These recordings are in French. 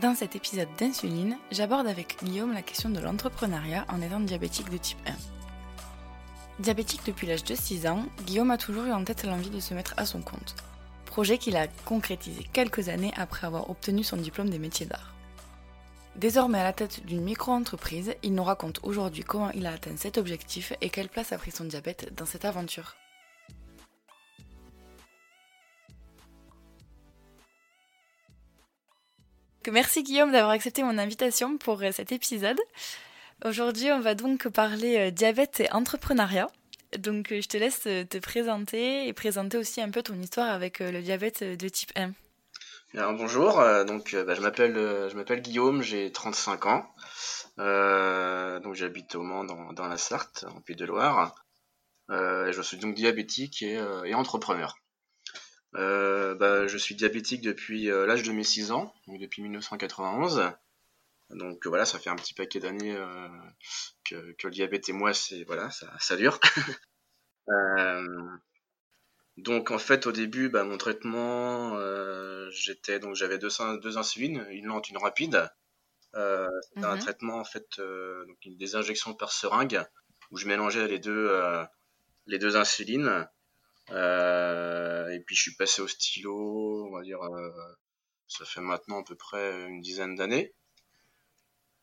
Dans cet épisode d'insuline, j'aborde avec Guillaume la question de l'entrepreneuriat en étant diabétique de type 1. Diabétique depuis l'âge de 6 ans, Guillaume a toujours eu en tête l'envie de se mettre à son compte. Projet qu'il a concrétisé quelques années après avoir obtenu son diplôme des métiers d'art. Désormais à la tête d'une micro-entreprise, il nous raconte aujourd'hui comment il a atteint cet objectif et quelle place a pris son diabète dans cette aventure. Merci Guillaume d'avoir accepté mon invitation pour euh, cet épisode. Aujourd'hui, on va donc parler euh, diabète et entrepreneuriat. Donc, euh, je te laisse te présenter et présenter aussi un peu ton histoire avec le diabète de type 1. Alors, bonjour, donc bah, je m'appelle Guillaume, j'ai 35 ans. donc j'habite au Mans dans, la Sarthe, en Pays de Loire. je suis donc diabétique et entrepreneur. Euh, bah, je suis diabétique depuis euh, l'âge de mes 6 ans, donc depuis 1991. Donc voilà, ça fait un petit paquet d'années euh, que, le diabète et moi, c'est voilà, ça, ça dure. donc en fait, au début, bah, mon traitement, j'étais donc j'avais deux, deux insulines, une lente, une rapide. C'était un mhm. traitement en fait, donc des injections par seringue où je mélangeais les deux les deux insulines. Euh, et puis je suis passé au stylo, on va dire, euh, ça fait maintenant à peu près une dizaine d'années.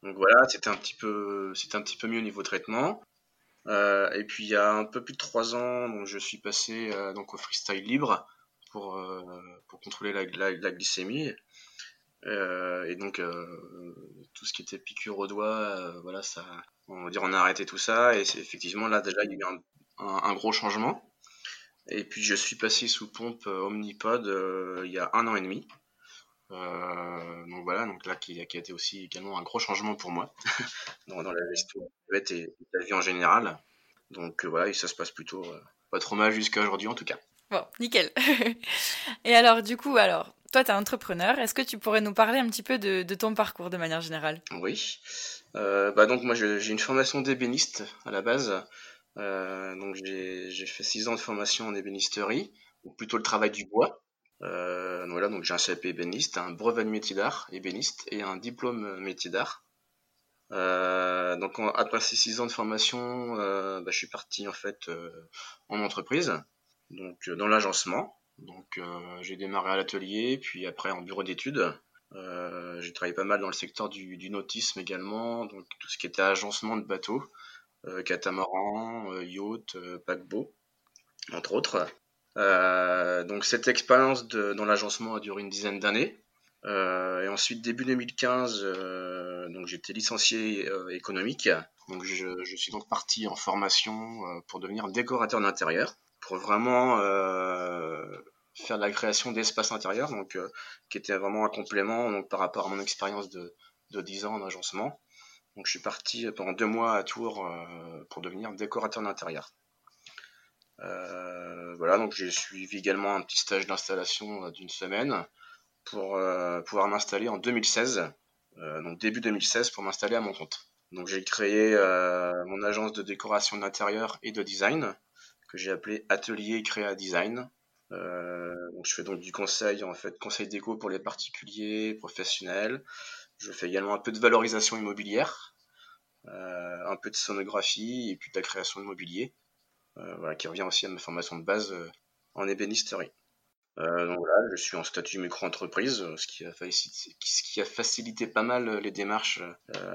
Donc voilà, c'était un petit peu, c'était un petit peu mieux au niveau traitement. Euh, et puis il y a un peu plus de trois ans, donc je suis passé donc au freestyle libre pour pour contrôler la, glycémie. et donc tout ce qui était piqûre au doigt, voilà, ça, on va dire, on a arrêté tout ça. Et effectivement là déjà il y a eu un gros changement. Et puis je suis passé sous pompe euh, Omnipod euh, il y a un an et demi. Euh, donc voilà, donc là qui, qui, a été aussi également un gros changement pour moi dans, la gestion et la vie en général. Donc voilà, et ça se passe plutôt pas trop mal jusqu'à aujourd'hui en tout cas. Bon, nickel. et alors du coup, alors toi tu es entrepreneur, est-ce que tu pourrais nous parler un petit peu de, de ton parcours de manière générale? Oui. bah donc moi j'ai une formation d'ébéniste à la base. Euh, donc j'ai fait six ans de formation en ébénisterie, ou plutôt le travail du bois. Euh, voilà, donc j'ai un CAP ébéniste, un brevet de métier d'art ébéniste et un diplôme métier d'art. Euh, donc après ces six ans de formation, bah, je suis parti en fait en entreprise, donc dans l'agencement. Donc j'ai démarré à l'atelier, puis après en bureau d'études. j'ai travaillé pas mal dans le secteur du, du, nautisme également, donc tout ce qui était agencement de bateaux, euh, catamaran, euh, yacht, euh, paquebot, entre autres. donc cette expérience dans l'agencement a duré une dizaine d'années. et ensuite, début 2015, donc j'étais licencié économique. Donc je, suis donc parti en formation pour devenir décorateur d'intérieur, pour vraiment faire la création d'espaces intérieurs, donc qui était vraiment un complément par rapport à mon expérience de, de 10 ans en agencement. Donc je suis parti pendant deux mois à Tours euh, pour devenir décorateur d'intérieur. Euh, voilà, donc j'ai suivi également un petit stage d'installation euh, d'une semaine pour pouvoir m'installer en 2016, donc début 2016 pour m'installer à mon compte. Donc j'ai créé mon agence de décoration d'intérieur et de design que j'ai appelé Atelier Créa Design. donc je fais donc du conseil en fait conseil déco pour les particuliers, professionnels, je fais également un peu de valorisation immobilière, euh, un peu de sonographie et puis de la création de euh, qui revient aussi à ma formation de base euh, en ébénisterie. donc voilà, je suis en statut micro-entreprise, ce, qui a facilité, ce qui a facilité pas mal les démarches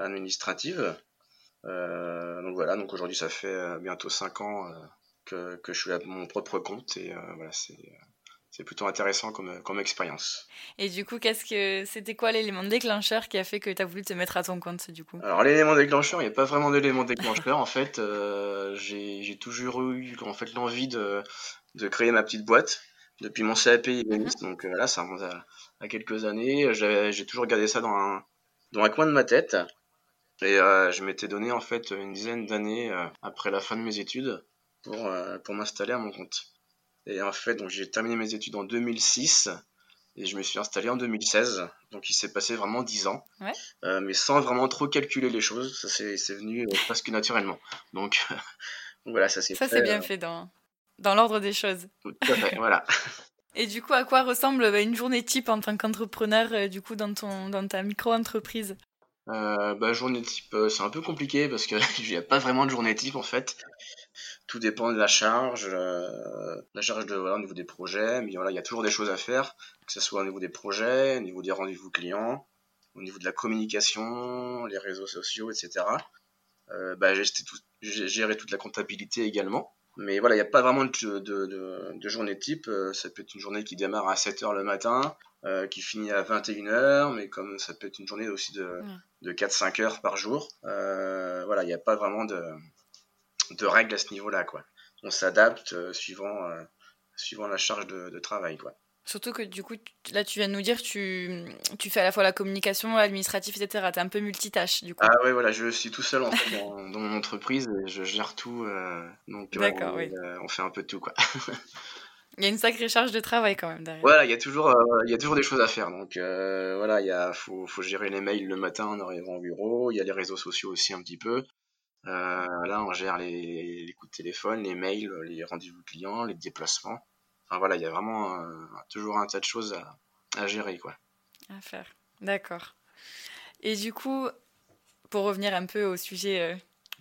administratives. donc voilà, donc aujourd'hui ça fait bientôt 5 ans que, que, je suis à mon propre compte et voilà, c'est c'est plutôt intéressant comme, comme expérience. Et du coup, qu'est-ce que c'était quoi l'élément déclencheur qui a fait que tu as voulu te mettre à ton compte du coup? Alors l'élément déclencheur, il n'y a pas vraiment d'élément déclencheur en fait. Euh, j'ai toujours eu en fait l'envie de, de créer ma petite boîte depuis mon CAP ébéniste. Donc euh, là, ça remonte à, quelques années. J'ai toujours gardé ça dans un, dans un coin de ma tête. Et euh, je m'étais donné en fait une dizaine d'années après la fin de mes études pour, pour m'installer à mon compte. Et en fait, donc j'ai terminé mes études en 2006 et je me suis installé en 2016. Donc il s'est passé vraiment 10 ans, euh, mais sans vraiment trop calculer les choses. Ça c'est venu euh, presque naturellement. Donc, voilà, ça s'est Ça c'est bien euh, fait dans, dans l'ordre des choses. Tout à fait, voilà. Et du coup, à quoi ressemble bah, une journée type en tant qu'entrepreneur, du coup, dans, ton, dans ta micro-entreprise? Bah, Journée type, c'est un peu compliqué parce qu'il n'y a pas vraiment de journée type en fait. Tout dépend de la charge, la charge de, voilà, au niveau des projets, mais voilà, il y a toujours des choses à faire, que ce soit au niveau des projets, au niveau des rendez-vous clients, au niveau de la communication, les réseaux sociaux, etc. bah, gérer toute la comptabilité également. Mais voilà, il n'y a pas vraiment de, de, de, journée type. Euh, ça peut être une journée qui démarre à 7h le matin, euh, qui finit à 21h, mais comme ça peut être une journée aussi de, de 4-5 heures par jour. Euh, voilà, il n'y a pas vraiment de, de règles à ce niveau-là. quoi. On s'adapte suivant, suivant la charge de, travail. quoi. Surtout que du coup, là, tu viens de nous dire, tu, tu fais à la fois la communication, l'administratif, etc. Tu es un peu multitâche, du coup. Ah ouais, voilà, je suis tout seul en fait, dans, mon entreprise et je gère tout. Euh, donc, D'accord, oui. Euh, on fait un peu de tout, quoi. il y a une sacrée charge de travail quand même derrière. Voilà, il y a toujours, euh, il y a toujours des choses à faire. Donc voilà, il y a, faut, faut, gérer les mails le matin en arrivant au bureau. Il y a les réseaux sociaux aussi un petit peu. Là, on gère les, coups de téléphone, les mails, les rendez-vous clients, les déplacements. Enfin voilà, il y a vraiment euh, toujours un tas de choses à, gérer, quoi. À faire, d'accord. Et du coup, pour revenir un peu au sujet euh,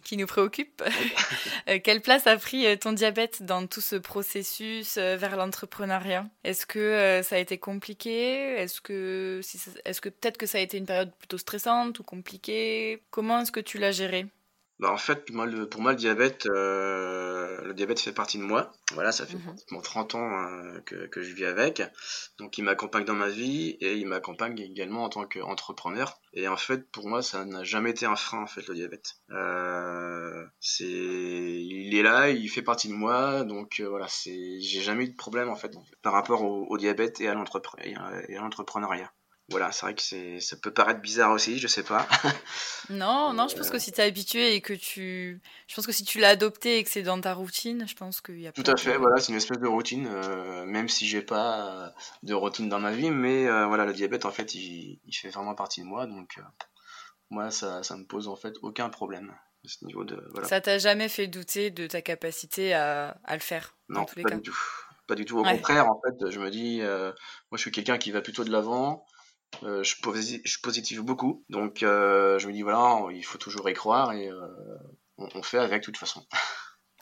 qui nous préoccupe, euh, quelle place a pris ton diabète dans tout ce processus vers l'entrepreneuriat? Est-ce que ça a été compliqué? Est-ce que, est-ce que peut-être que ça a été une période plutôt stressante ou compliquée? Comment est-ce que tu l'as géré? Bah, en fait, moi, le, pour moi, le diabète, euh, le diabète fait partie de moi. Voilà, ça fait mmh 30 ans hein, que, que, je vis avec. Donc, il m'accompagne dans ma vie et il m'accompagne également en tant qu'entrepreneur. Et en fait, pour moi, ça n'a jamais été un frein, en fait, le diabète. Euh, c'est, il est là, il fait partie de moi. Donc, euh, voilà, c'est, j'ai jamais eu de problème, en fait, par rapport au, au diabète et à l'entrepreneuriat voilà, c'est vrai que c'est, ça peut paraître bizarre aussi, je sais pas. non, non, je pense que si tu es habitué et que tu. Je pense que si tu l'as adopté et que c'est dans ta routine, je pense qu'il y a Tout à fait, voilà, c'est une espèce de routine, euh, même si j'ai pas de routine dans ma vie, mais euh, voilà, le diabète, en fait, il, il, fait vraiment partie de moi, donc euh, moi, ça, ça me pose en fait aucun problème à ce niveau de. Voilà. Ça t'a jamais fait douter de ta capacité à, à le faire Non, pas du tout. Pas du tout, au contraire, en fait, je me dis, moi je suis quelqu'un qui va plutôt de l'avant, euh, je, je, positive beaucoup. Donc euh, je me dis voilà, il faut toujours y croire et euh, on, fait avec de toute façon.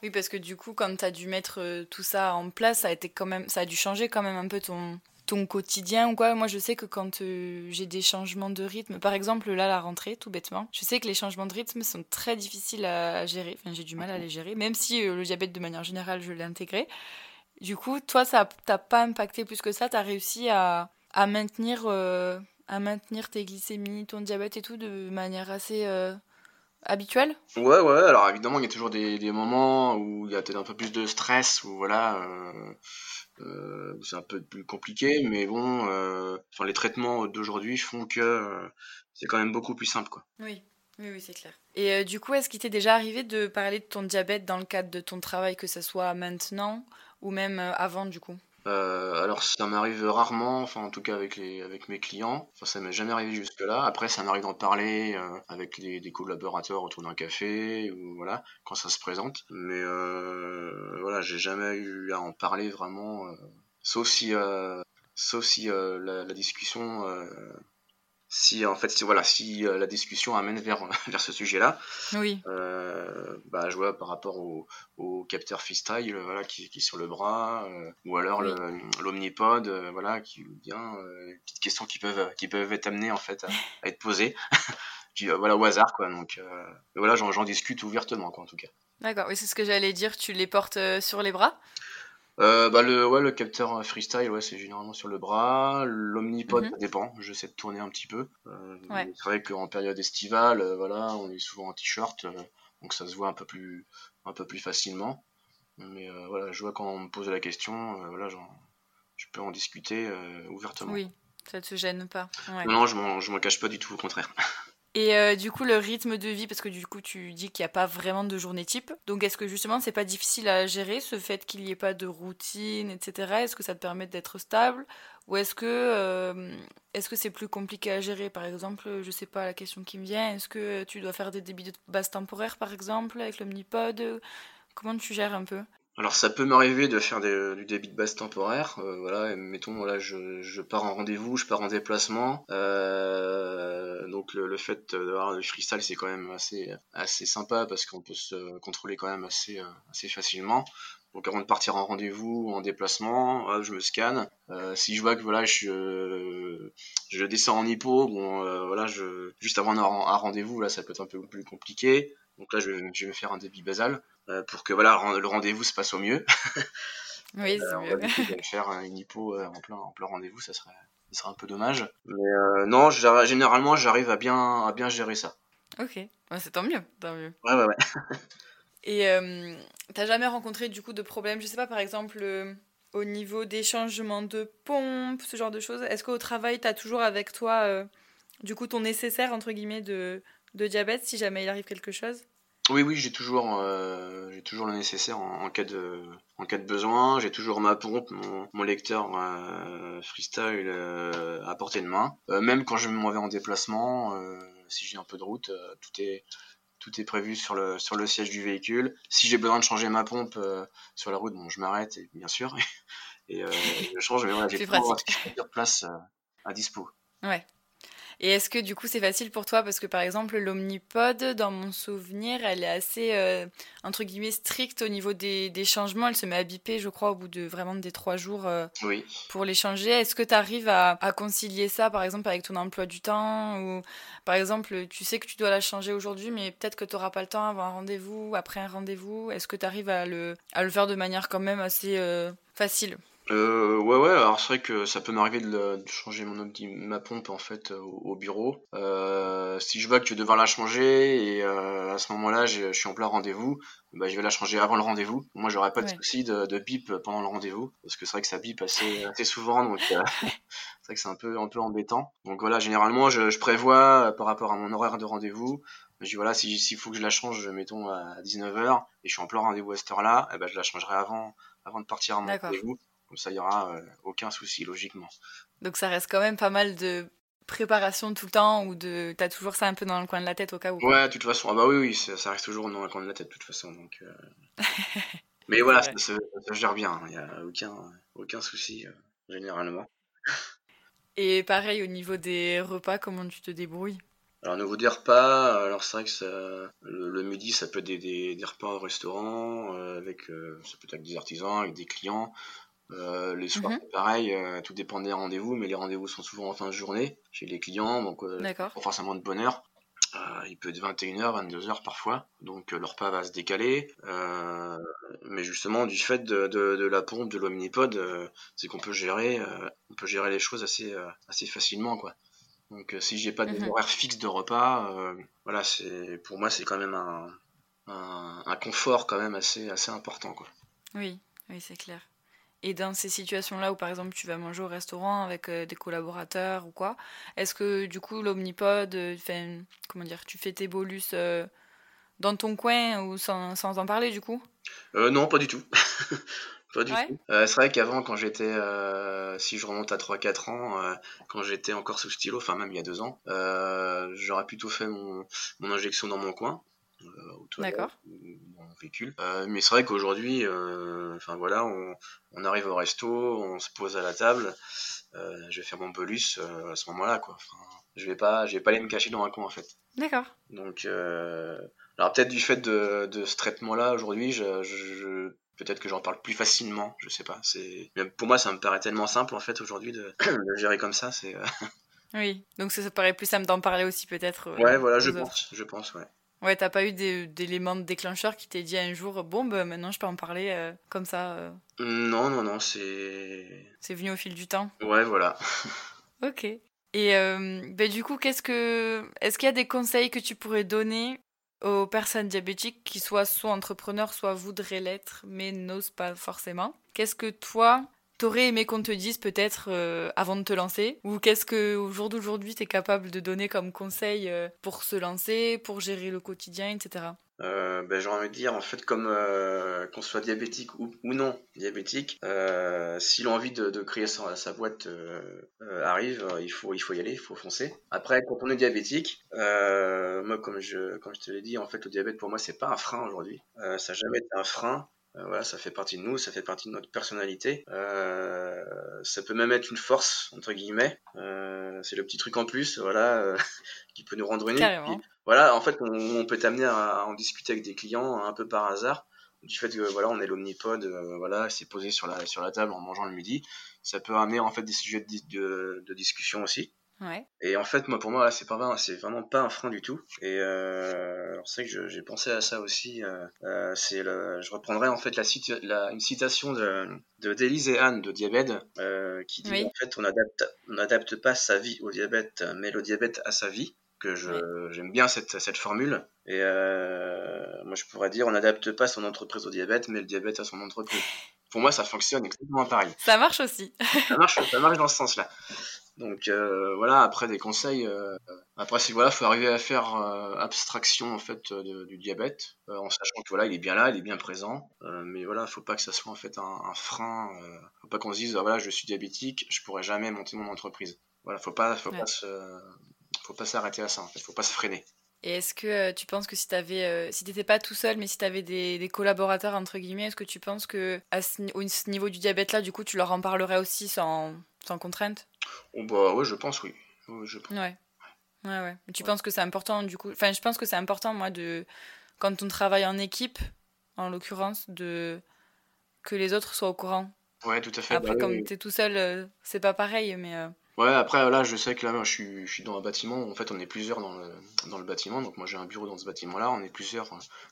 Oui, parce que du coup, quand tu as dû mettre tout ça en place, ça a, été quand même, ça a dû changer quand même un peu ton, ton quotidien ou quoi. Moi, je sais que quand j'ai des changements de rythme, par exemple là, la rentrée, tout bêtement, je sais que les changements de rythme sont très difficiles à gérer. Enfin, j'ai du mal à les gérer, même si le diabète de manière générale, je l'ai intégré. Du coup, toi, ça t'a pas impacté plus que ça? Tu as réussi à, à maintenir, euh, à maintenir tes glycémies, ton diabète et tout de manière assez euh, habituelle? Ouais, ouais, alors évidemment, il y a toujours des, des moments où il y a peut-être un peu plus de stress, ou voilà, euh, c'est un peu plus compliqué, mais bon, enfin, les traitements d'aujourd'hui font que c'est quand même beaucoup plus simple, quoi. Oui. Oui, oui, c'est clair. Et du coup, est-ce qu'il t'est déjà arrivé de parler de ton diabète dans le cadre de ton travail, que ce soit maintenant ou même avant, du coup? Euh, alors ça m'arrive rarement, enfin en tout cas avec les avec mes clients. Enfin ça m'est jamais arrivé jusque là. Après ça m'arrive d'en parler euh, avec des, collaborateurs autour d'un café ou voilà quand ça se présente. Mais euh, voilà j'ai jamais eu à en parler vraiment, euh, sauf si sauf si la, discussion si en fait si, voilà si euh, la discussion amène vers vers ce sujet-là oui. euh, bah je vois par rapport au, au capteur freestyle voilà qui, qui est sur le bras euh, ou alors l'omnipod voilà qui vient petites questions qui peuvent qui peuvent être amenées en fait à, être posées. Voilà au hasard quoi donc voilà j'en discute ouvertement quoi en tout cas. D'accord oui c'est ce que j'allais dire tu les portes sur les bras? Euh, bah le, ouais, le capteur freestyle, ouais, c'est généralement sur le bras. L'omnipod, mhm. ça dépend. J'essaie de tourner un petit peu. Euh, C'est vrai qu'en période estivale, euh, voilà, on est souvent en t-shirt, euh, donc ça se voit un peu plus, un peu plus facilement. Mais euh, voilà, je vois quand on me pose la question, voilà, je peux en discuter ouvertement. Oui, ça te gêne pas. Ouais. Non, je m'en, je m'en cache pas du tout, au contraire. Et euh, du coup, le rythme de vie, parce que du coup, tu dis qu'il n'y a pas vraiment de journée type. Donc, est-ce que justement, c'est pas difficile à gérer ce fait qu'il n'y ait pas de routine, etc. Est-ce que ça te permet d'être stable? Ou est-ce que euh, que c'est plus compliqué à gérer? Par exemple, je sais pas la question qui me vient. Est-ce que tu dois faire des débits de base temporaire, par exemple, avec l'omnipod? Comment tu gères un peu? Alors ça peut m'arriver de faire du débit de base temporaire. Euh, voilà, mettons voilà, je, je pars en rendez-vous, je pars en déplacement. Euh, donc le, fait d'avoir du freestyle c'est quand même assez assez sympa parce qu'on peut se contrôler quand même assez euh, assez facilement. Donc avant de partir en rendez-vous ou en déplacement, je me scanne. Euh, si je vois que voilà, je, je descends en hippo, bon voilà, je juste avant un, rendez-vous là, ça peut être un peu plus compliqué. Donc là, je, je vais me faire un débit basal. Euh, pour que voilà le rendez-vous se passe au mieux. oui, c'est euh, mieux. faire une hypo euh, en plein, en plein rendez-vous, ça serait, ça serait un peu dommage. Mais non, généralement, j'arrive à bien, à bien gérer ça. Ok, c'est tant mieux, tant mieux. Ouais, ouais, ouais. Et euh, t'as jamais rencontré du coup de problèmes, je sais pas, par exemple, au niveau des changements de pompe, ce genre de choses? Est-ce qu'au travail, t'as toujours avec toi, du coup, ton nécessaire, entre guillemets, de, de diabète, si jamais il arrive quelque chose oui, oui, j'ai toujours, euh, j'ai toujours le nécessaire en, cas de, en cas de besoin. J'ai toujours ma pompe, mon, lecteur euh, freestyle euh, à portée de main. même quand je me vais en déplacement, si j'ai un peu de route, tout est, tout est prévu sur le, sur le siège du véhicule. Si j'ai besoin de changer ma pompe sur la route, bon, je m'arrête, bien sûr, et je change. Mais voilà, j'ai toujours de place à dispo. Ouais. Et est-ce que du coup c'est facile pour toi? Parce que par exemple l'omnipode, dans mon souvenir, elle est assez euh, entre guillemets stricte au niveau des, des, changements. Elle se met à biper, je crois, au bout de vraiment des trois jours euh, oui. pour les changer. Est-ce que tu arrives à, à, concilier ça par exemple avec ton emploi du temps? Ou par exemple tu sais que tu dois la changer aujourd'hui mais peut-être que tu n'auras pas le temps avant un rendez-vous, après un rendez-vous. Est-ce que tu arrives à le, à le faire de manière quand même assez euh, facile? Euh, ouais, ouais, alors c'est vrai que ça peut m'arriver de, changer mon ma pompe en fait au, bureau. Euh, si je vois que je vais devoir la changer et euh, à ce moment-là je suis en plein rendez-vous, bah, je vais la changer avant le rendez-vous. Moi j'aurais pas de souci de, de, bip pendant le rendez-vous parce que c'est vrai que ça bip assez, assez souvent donc euh, c'est vrai que c'est un peu, un peu embêtant. Donc voilà, généralement je, je prévois euh, par rapport à mon horaire de rendez-vous. Je dis voilà, s'il faut que je la change, mettons à 19h et je suis en plein rendez-vous à cette heure-là, eh ben, je la changerai avant, avant de partir à mon rendez-vous ça, il n'y aura euh, aucun souci, logiquement. Donc ça reste quand même pas mal de préparation tout le temps ou de t'as toujours ça un peu dans le coin de la tête au cas où ouais de toute façon ah bah oui oui ça, reste toujours dans le coin de la tête de toute façon donc euh. mais voilà ça, se gère bien il n'y a aucun aucun souci euh, généralement et pareil au niveau des repas comment tu te débrouilles? Alors, au niveau des repas, alors c'est vrai que ça, le, midi, ça peut être des, des, repas au restaurant, avec, ça peut être avec des artisans, avec des clients. Euh, les soirs, mhm. pareil, euh, tout dépend des rendez-vous, mais les rendez-vous sont souvent en fin de journée chez les clients, donc euh, pas forcément de bonne heure. il peut être 21h, 22h parfois, donc le repas va se décaler. mais justement, du fait de, de, la pompe, de l'omnipode, c'est qu'on peut gérer, on peut gérer les choses assez, assez facilement, quoi. Donc si j'ai pas mmh. d'horaire fixe de repas, voilà, c'est pour moi c'est quand même un, un, un, confort quand même assez, assez important, quoi. Oui, oui, c'est clair. Et dans ces situations-là où par exemple tu vas manger au restaurant avec euh, des collaborateurs ou quoi, est-ce que du coup l'omnipode, euh, comment dire, tu fais tes bolus euh, dans ton coin ou sans, sans en parler du coup? Non, pas du tout. pas du tout. c'est vrai qu'avant, quand j'étais, si je remonte à 3-4 ans, quand j'étais encore sous stylo, enfin même il y a 2 ans, j'aurais plutôt fait mon, mon injection dans mon coin. D'accord véhicule. Euh, mais c'est vrai qu'aujourd'hui, euh, enfin voilà, on, arrive au resto, on se pose à la table, euh, je vais faire mon bolus à ce moment-là, quoi. je vais pas, je vais pas aller me cacher dans un coin en fait. D'accord. Donc, alors peut-être du fait de, ce traitement-là aujourd'hui, je, peut-être que j'en parle plus facilement, je sais pas. C'est, pour moi, ça me paraît tellement simple en fait aujourd'hui de, de gérer comme ça, c'est. Oui, donc ça, ça paraît plus simple d'en parler aussi peut-être. ouais, voilà, je pense, je pense, ouais. Ouais, t'as pas eu d'éléments de déclencheur qui t'ait dit un jour, bon, bah, maintenant je peux en parler euh, comme ça euh. Non, non, non, c'est. C'est venu au fil du temps Ouais, voilà. ok. Et euh, bah, du coup, qu'est-ce que. Est-ce qu'il y a des conseils que tu pourrais donner aux personnes diabétiques qui soient soit entrepreneurs, soit voudraient l'être, mais n'osent pas forcément? Qu'est-ce que toi, t'aurais aimé qu'on te dise peut-être euh, avant de te lancer? Ou qu'est-ce que au jour d'aujourd'hui t'es capable de donner comme conseil euh, pour se lancer, pour gérer le quotidien, etc. Euh, ben, J'ai envie de dire, en fait, comme qu'on soit diabétique ou, non diabétique, si l'envie de, créer sa, sa boîte arrive, il faut, il faut y aller, il faut foncer. Après, quand on est diabétique, moi, comme je, comme je te l'ai dit, en fait, le diabète pour moi, c'est pas un frein aujourd'hui. ça n'a jamais été un frein. Voilà, ça fait partie de nous, ça fait partie de notre personnalité. ça peut même être une force entre guillemets. c'est le petit truc en plus, voilà, qui peut nous rendre uniques. Voilà, en fait, on, peut t'amener à, en discuter avec des clients un peu par hasard du fait que voilà on est l'omnipode voilà c'est posé sur la sur la table en mangeant le midi ça peut amener en fait des sujets de, de, de discussion aussi et en fait, moi, pour moi, c'est pas c'est vraiment pas un frein du tout. Et euh, c'est que j'ai pensé à ça aussi. Euh, euh, c'est je reprendrai en fait la, la une citation de d'Élise et Anne de Diabète euh, qui dit en fait on adapte on n'adapte pas sa vie au diabète, mais le diabète à sa vie. Que je j'aime bien cette cette formule. Et euh, moi, je pourrais dire on n'adapte pas son entreprise au diabète, mais le diabète à son entreprise. Pour moi, ça fonctionne exactement pareil. Ça marche aussi. ça marche, ça marche dans ce sens-là. Donc euh, voilà, après des conseils. Euh, après, c'est voilà, faut arriver à faire euh, abstraction en fait du diabète, en sachant que voilà, il est bien là, il est bien présent. mais voilà, faut pas que ça soit en fait un, frein. faut pas qu'on se dise ah, voilà, je suis diabétique, je pourrais jamais monter mon entreprise. Voilà, faut pas, faut pas faut pas s'arrêter à ça. En fait, faut pas se freiner. Et est-ce que tu penses que si tu avais, si t'étais pas tout seul, mais si tu avais des, des, collaborateurs entre guillemets, est-ce que tu penses que à ce, au niveau du diabète là, du coup, tu leur en parlerais aussi sans, sans contrainte? Oh, bah ouais, je pense, oui. je Ouais. Ouais, ouais. tu penses que c'est important, du coup. Enfin, je pense que c'est important, moi, de. Quand on travaille en équipe, en l'occurrence, de. Que les autres soient au courant. Ouais, tout à fait. Après, bah comme tu es tout seul, euh, c'est pas pareil, mais. Euh, ouais, après, là, je sais que là, je suis, je suis dans un bâtiment. En fait, on est plusieurs dans le, dans le bâtiment. Donc, moi, j'ai un bureau dans ce bâtiment-là. On est plusieurs.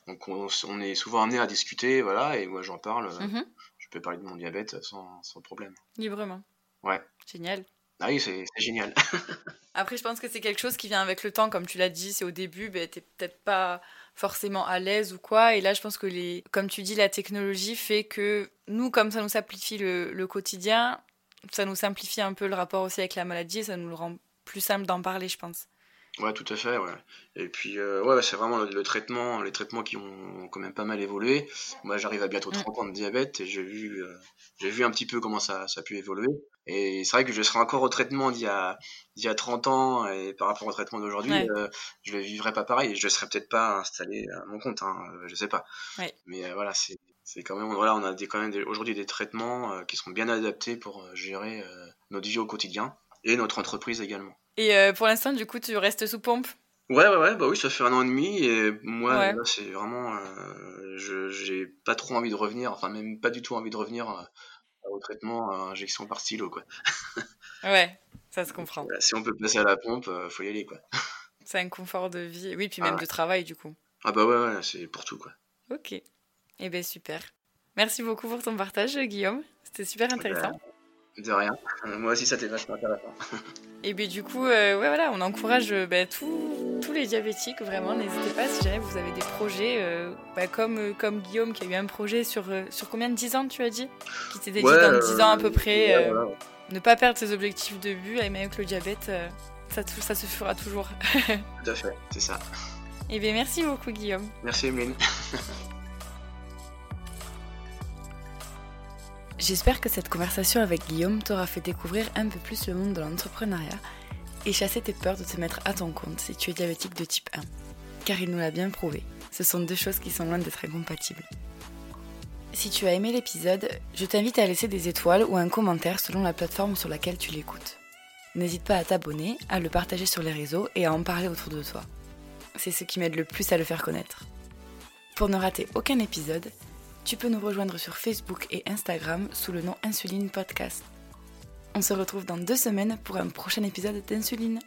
Donc, on, on, est souvent amené à discuter. Voilà. Et moi, j'en parle. Mhm. Je peux parler de mon diabète sans, sans problème. Librement. Ouais. Génial. Ah oui, c'est génial. Après, je pense que c'est quelque chose qui vient avec le temps, comme tu l'as dit, c'est au début, ben, t'es peut-être pas forcément à l'aise ou quoi. Et là, je pense que, les, comme tu dis, la technologie fait que nous, comme ça nous simplifie le, quotidien, ça nous simplifie un peu le rapport aussi avec la maladie ça nous rend plus simple d'en parler, je pense. Ouais, tout à fait, ouais. Et puis, euh, ouais, c'est vraiment le, traitement, les traitements qui ont quand même pas mal évolué. Moi, j'arrive à bientôt 30 ans de diabète et j'ai vu, euh, j'ai vu un petit peu comment ça, ça a pu évoluer. Et c'est vrai que je serais encore au traitement d'il y a, d'il y a 30 ans et par rapport au traitement d'aujourd'hui, euh, je ne vivrais pas pareil et je ne serais peut-être pas installé à mon compte, hein, je sais pas. Mais voilà, c'est, c'est quand même, voilà, on a des, quand même aujourd'hui des traitements qui sont bien adaptés pour gérer notre vie au quotidien et notre entreprise également. Et pour l'instant, du coup, tu restes sous pompe? Ouais, ouais, ouais, bah oui, ça fait un an et demi et moi, là, c'est vraiment, je, j'ai pas trop envie de revenir, enfin même pas du tout envie de revenir au traitement à injection par stylo, quoi. ouais, ça se comprend. si on peut passer à la pompe, euh, faut y aller, quoi. C'est un confort de vie, oui, puis même ah de travail, du coup. Ah bah ouais, ouais c'est pour tout, quoi. Ok. Eh ben super. Merci beaucoup pour ton partage, Guillaume. C'était super bah, intéressant. De rien. Euh, moi aussi, ça t'est vachement intéressant. Et bien du coup, euh, ouais, voilà, on encourage bah, tous les diabétiques, vraiment. N'hésitez pas si jamais vous avez des projets, bah, comme, comme Guillaume qui a eu un projet sur, sur combien de 10 ans, tu as dit? Qui s'était dit dans 10 ans à peu près. Ne pas perdre ses objectifs de but, et même avec le diabète, ça, ça se fera toujours. Tout à fait, c'est ça. Et bien merci beaucoup, Guillaume. Merci, Emeline. J'espère que cette conversation avec Guillaume t'aura fait découvrir un peu plus le monde de l'entrepreneuriat et chasser tes peurs de te mettre à ton compte si tu es diabétique de type 1. Car il nous l'a bien prouvé, ce sont deux choses qui sont loin d'être incompatibles. Si tu as aimé l'épisode, je t'invite à laisser des étoiles ou un commentaire selon la plateforme sur laquelle tu l'écoutes. N'hésite pas à t'abonner, à le partager sur les réseaux et à en parler autour de toi. C'est ce qui m'aide le plus à le faire connaître. Pour ne rater aucun épisode, tu peux nous rejoindre sur Facebook et Instagram sous le nom Insuline Podcast. On se retrouve dans deux semaines pour un prochain épisode d'Insuline.